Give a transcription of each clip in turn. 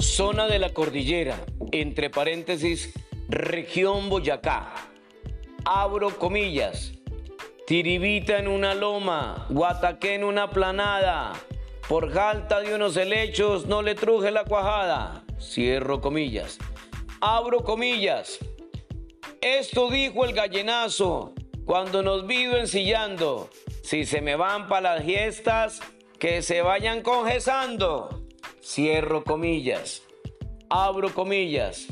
Zona de la cordillera, entre paréntesis, región Boyacá. Abro comillas. Tiribita en una loma, Guataqué en una planada. Por falta de unos helechos no le truje la cuajada. Cierro comillas. Abro comillas. Esto dijo el gallenazo cuando nos vio ensillando. Si se me van para las fiestas, que se vayan congesando. Cierro comillas. Abro comillas.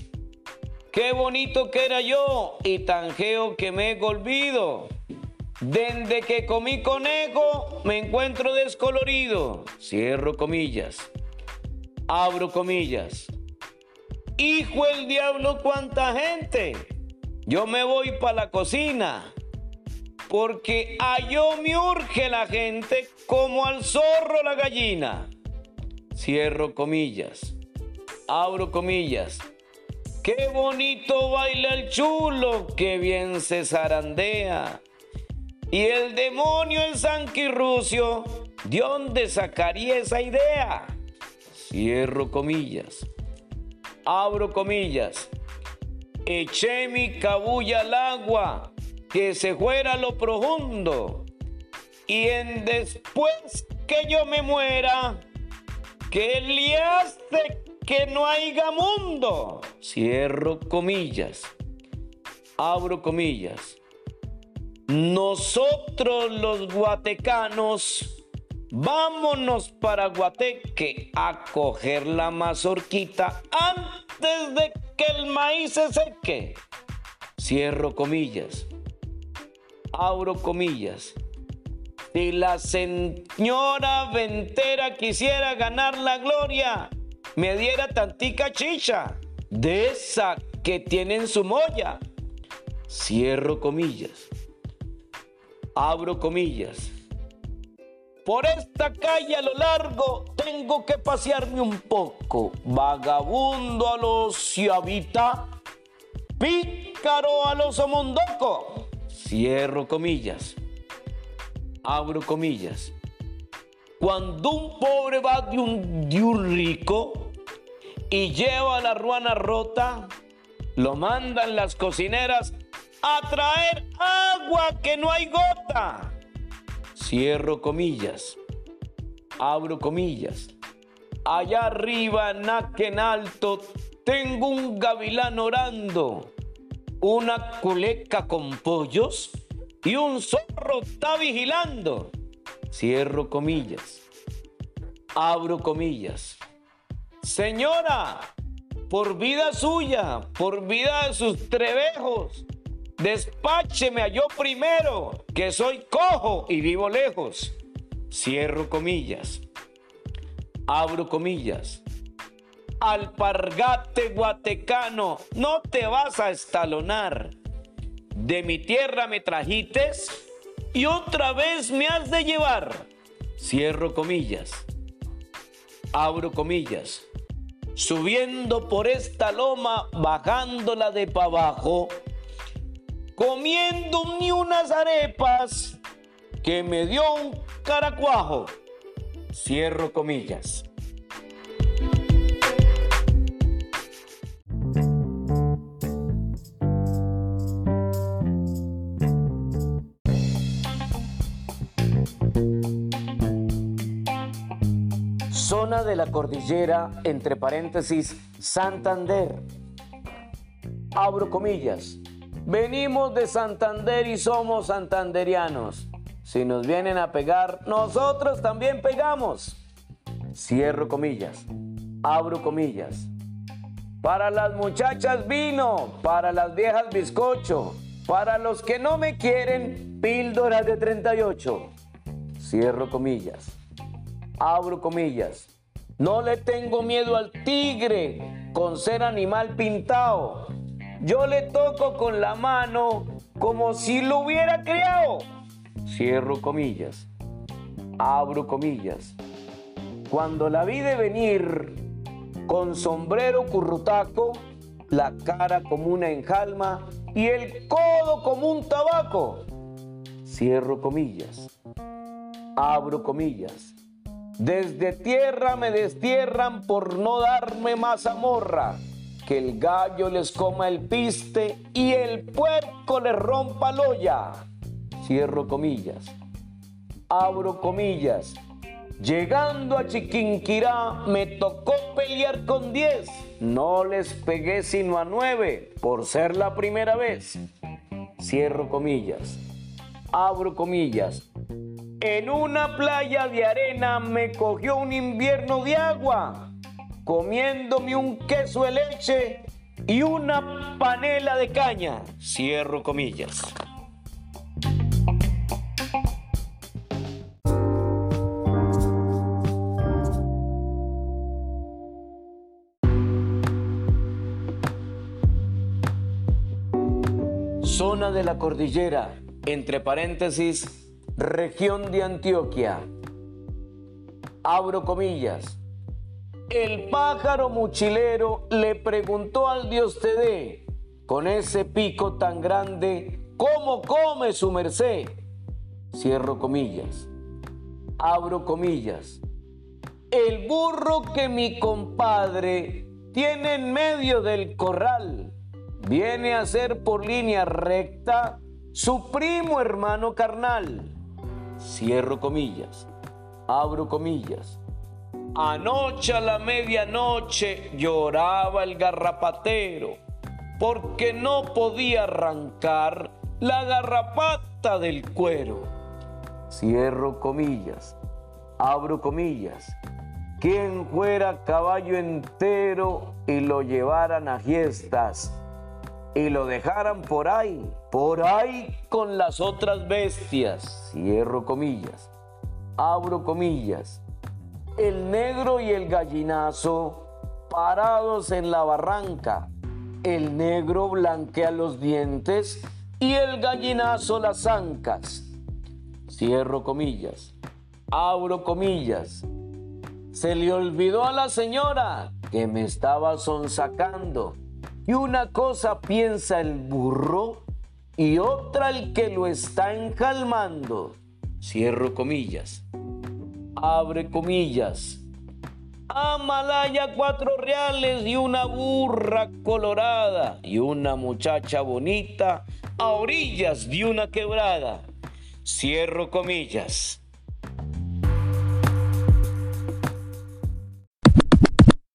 Qué bonito que era yo y tan geo que me he olvido. Desde que comí conejo me encuentro descolorido. Cierro comillas. Abro comillas. Hijo el diablo, cuánta gente. Yo me voy para la cocina. Porque a yo me urge la gente como al zorro la gallina. Cierro comillas. Abro comillas. Qué bonito baila el chulo, qué bien se zarandea. Y el demonio el sanquirrucio, ¿de dónde sacaría esa idea? Cierro comillas. Abro comillas. Eché mi cabulla al agua, que se fuera lo profundo. Y en después que yo me muera, que liaste que no haya mundo. Cierro comillas. Abro comillas. Nosotros los guatecanos, vámonos para Guateque a coger la mazorquita antes de que el maíz se seque. Cierro comillas. Abro comillas. Si la señora Ventera quisiera ganar la gloria, me diera tantica chicha de esa que tiene en su molla. Cierro comillas abro comillas. Por esta calle a lo largo tengo que pasearme un poco. Vagabundo a los ciavita, pícaro a los omondoco. Cierro comillas. Abro comillas. Cuando un pobre va de un, de un rico y lleva la ruana rota, lo mandan las cocineras a traer agua que no hay gota. Cierro comillas. Abro comillas. Allá arriba, en alto, tengo un gavilán orando, una culeca con pollos y un zorro está vigilando. Cierro comillas. Abro comillas. Señora, por vida suya, por vida de sus trebejos, Despácheme a yo primero, que soy cojo y vivo lejos. Cierro comillas. Abro comillas. Alpargate guatecano, no te vas a estalonar. De mi tierra me trajites y otra vez me has de llevar. Cierro comillas. Abro comillas. Subiendo por esta loma, bajándola de para abajo, comiendo ni unas arepas que me dio un caracuajo. Cierro comillas. De la cordillera, entre paréntesis, Santander. Abro comillas Venimos de Santander y somos santanderianos. Si nos vienen a pegar, nosotros también pegamos. Cierro comillas. Abro comillas. Para las muchachas vino, para las viejas bizcocho, para los que no me quieren, píldoras de 38. Cierro comillas. Abro comillas. No le tengo miedo al tigre con ser animal pintado yo le toco con la mano como si lo hubiera criado. Cierro comillas. Abro comillas. Cuando la vi de venir con sombrero currutaco, la cara como una enjalma y el codo como un tabaco. Cierro comillas. Abro comillas. Desde tierra me destierran por no darme más amorra. Que el gallo les coma el piste y el puerco les rompa la olla. Cierro comillas. Abro comillas. Llegando a Chiquinquirá me tocó pelear con diez. No les pegué sino a nueve por ser la primera vez. Cierro comillas. Abro comillas. En una playa de arena me cogió un invierno de agua, comiéndome un queso de leche y una panela de caña. Cierro comillas. Zona de la cordillera, entre paréntesis, región de Antioquia. Abro comillas. El pájaro mochilero le preguntó al dios Tede, con ese pico tan grande, ¿cómo come su merced? Cierro comillas. Abro comillas. El burro que mi compadre tiene en medio del corral viene a ser por línea recta su primo hermano carnal cierro comillas, abro comillas. Anoche a la medianoche lloraba el garrapatero porque no podía arrancar la garrapata del cuero. Cierro comillas, abro comillas. Quien fuera caballo entero y lo llevaran a fiestas y lo dejaran por ahí, por ahí con las otras bestias. Cierro comillas, abro comillas. El negro y el gallinazo parados en la barranca. El negro blanquea los dientes y el gallinazo las ancas. Cierro comillas, abro comillas. Se le olvidó a la señora que me estaba sonsacando y una cosa piensa el burro y otra el que lo está encalmando. Cierro comillas. Abre comillas. Amalaya cuatro reales y una burra colorada y una muchacha bonita a orillas de una quebrada. Cierro comillas.